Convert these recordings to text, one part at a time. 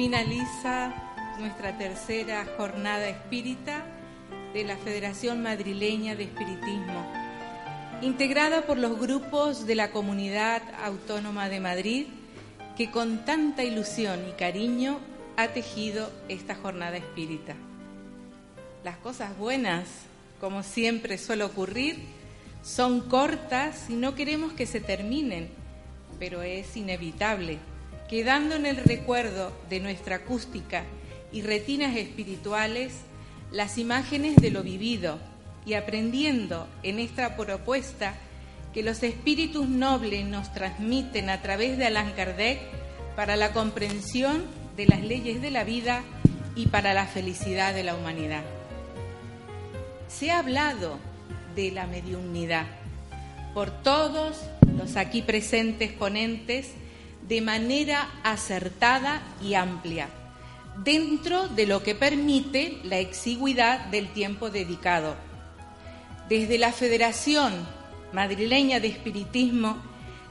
finaliza nuestra tercera jornada espírita de la Federación Madrileña de Espiritismo, integrada por los grupos de la Comunidad Autónoma de Madrid, que con tanta ilusión y cariño ha tejido esta jornada espírita. Las cosas buenas, como siempre suele ocurrir, son cortas y no queremos que se terminen, pero es inevitable, quedando en el recuerdo de nuestra acústica y retinas espirituales las imágenes de lo vivido y aprendiendo en esta propuesta que los espíritus nobles nos transmiten a través de Allan Kardec para la comprensión de las leyes de la vida y para la felicidad de la humanidad. Se ha hablado de la mediunidad por todos los aquí presentes ponentes de manera acertada y amplia dentro de lo que permite la exigüidad del tiempo dedicado. Desde la Federación Madrileña de Espiritismo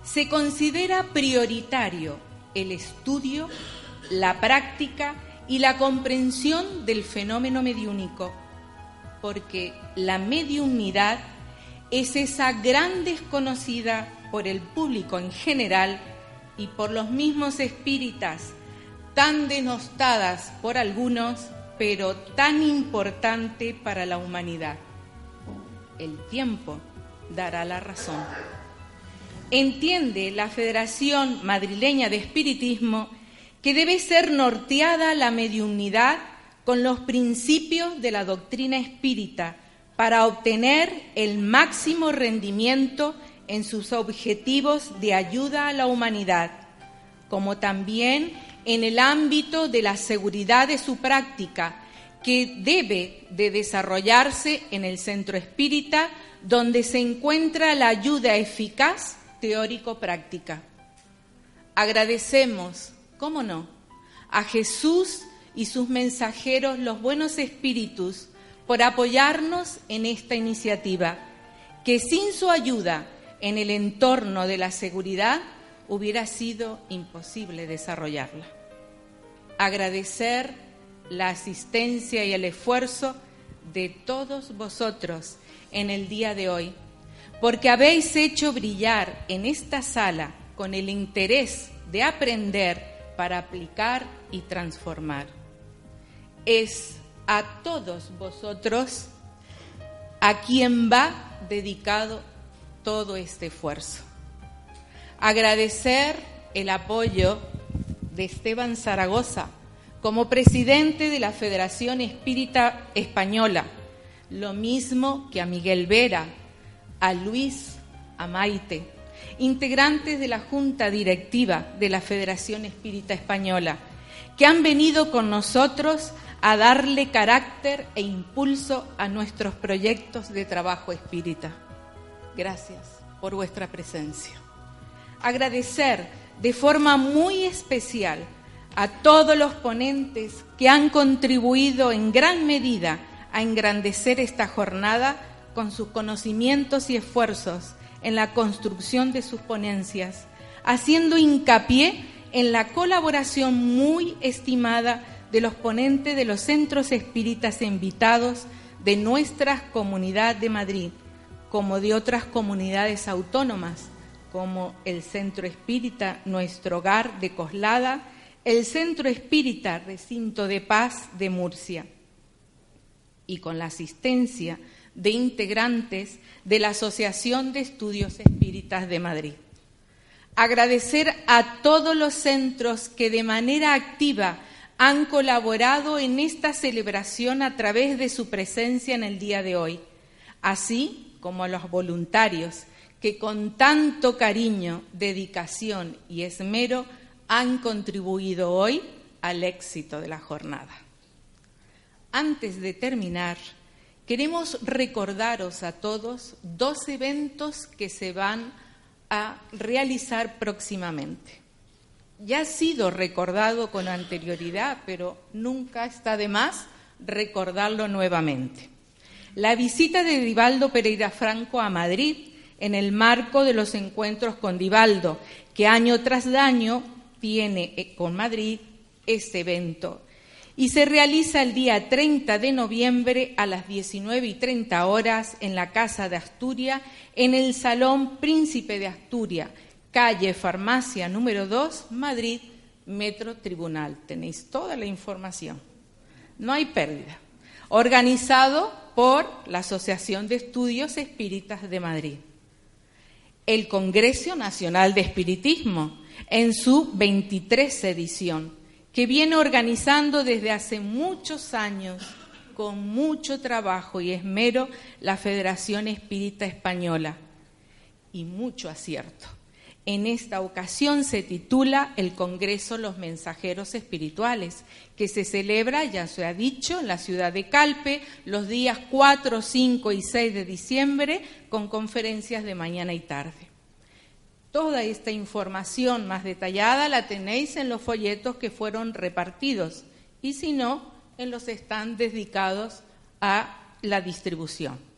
se considera prioritario el estudio, la práctica y la comprensión del fenómeno mediúnico, porque la mediunidad es esa gran desconocida por el público en general y por los mismos espíritas tan denostadas por algunos, pero tan importante para la humanidad. El tiempo dará la razón. Entiende la Federación Madrileña de Espiritismo que debe ser norteada la mediunidad con los principios de la doctrina espírita para obtener el máximo rendimiento en sus objetivos de ayuda a la humanidad, como también en el ámbito de la seguridad de su práctica, que debe de desarrollarse en el centro espírita, donde se encuentra la ayuda eficaz teórico-práctica. Agradecemos, ¿cómo no?, a Jesús y sus mensajeros, los buenos espíritus, por apoyarnos en esta iniciativa, que sin su ayuda en el entorno de la seguridad hubiera sido imposible desarrollarla. Agradecer la asistencia y el esfuerzo de todos vosotros en el día de hoy, porque habéis hecho brillar en esta sala con el interés de aprender para aplicar y transformar. Es a todos vosotros a quien va dedicado todo este esfuerzo agradecer el apoyo de Esteban Zaragoza como presidente de la Federación Espírita Española, lo mismo que a Miguel Vera, a Luis, a Maite, integrantes de la Junta Directiva de la Federación Espírita Española, que han venido con nosotros a darle carácter e impulso a nuestros proyectos de trabajo espírita. Gracias por vuestra presencia. Agradecer de forma muy especial a todos los ponentes que han contribuido en gran medida a engrandecer esta jornada con sus conocimientos y esfuerzos en la construcción de sus ponencias, haciendo hincapié en la colaboración muy estimada de los ponentes de los centros espíritas invitados de nuestra comunidad de Madrid, como de otras comunidades autónomas, como el Centro Espírita Nuestro Hogar de Coslada, el Centro Espírita Recinto de Paz de Murcia y con la asistencia de integrantes de la Asociación de Estudios Espíritas de Madrid. Agradecer a todos los centros que de manera activa han colaborado en esta celebración a través de su presencia en el día de hoy, así como a los voluntarios que con tanto cariño, dedicación y esmero han contribuido hoy al éxito de la jornada. Antes de terminar, queremos recordaros a todos dos eventos que se van a realizar próximamente. Ya ha sido recordado con anterioridad, pero nunca está de más recordarlo nuevamente. La visita de Divaldo Pereira Franco a Madrid en el marco de los encuentros con Divaldo, que año tras año tiene eh, con Madrid este evento y se realiza el día 30 de noviembre a las 19 y 30 horas en la Casa de Asturias, en el Salón Príncipe de Asturias, calle Farmacia número 2, Madrid, Metro Tribunal. Tenéis toda la información. No hay pérdida. Organizado por la Asociación de Estudios Espíritas de Madrid. El Congreso Nacional de Espiritismo, en su 23 edición, que viene organizando desde hace muchos años, con mucho trabajo y esmero, la Federación Espírita Española y mucho acierto. En esta ocasión se titula el Congreso Los Mensajeros Espirituales, que se celebra, ya se ha dicho, en la ciudad de Calpe los días 4, 5 y 6 de diciembre, con conferencias de mañana y tarde. Toda esta información más detallada la tenéis en los folletos que fueron repartidos y si no, en los stands dedicados a la distribución.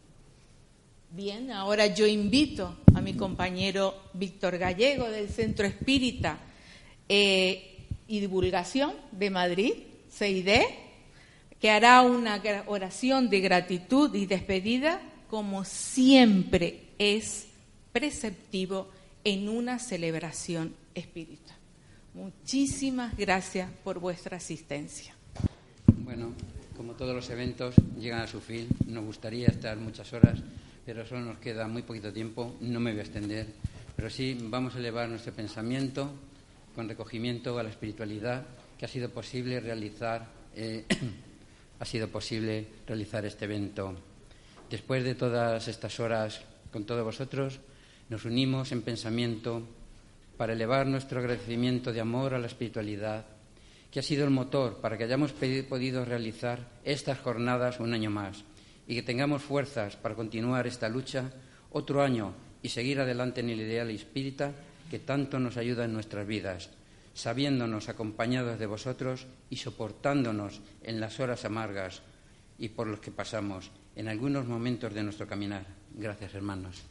Bien, ahora yo invito a mi compañero Víctor Gallego del Centro Espírita eh, y Divulgación de Madrid, CID, que hará una oración de gratitud y despedida como siempre es preceptivo en una celebración espírita. Muchísimas gracias por vuestra asistencia. Bueno, como todos los eventos llegan a su fin, nos gustaría estar muchas horas, pero solo nos queda muy poquito tiempo, no me voy a extender, pero sí vamos a elevar nuestro pensamiento con recogimiento a la espiritualidad que ha sido posible realizar, eh, ha sido posible realizar este evento. Después de todas estas horas con todos vosotros, nos unimos en pensamiento para elevar nuestro agradecimiento de amor a la espiritualidad, que ha sido el motor para que hayamos podido realizar estas jornadas un año más y que tengamos fuerzas para continuar esta lucha otro año y seguir adelante en el ideal espírita que tanto nos ayuda en nuestras vidas, sabiéndonos acompañados de vosotros y soportándonos en las horas amargas y por los que pasamos en algunos momentos de nuestro caminar. Gracias, hermanos.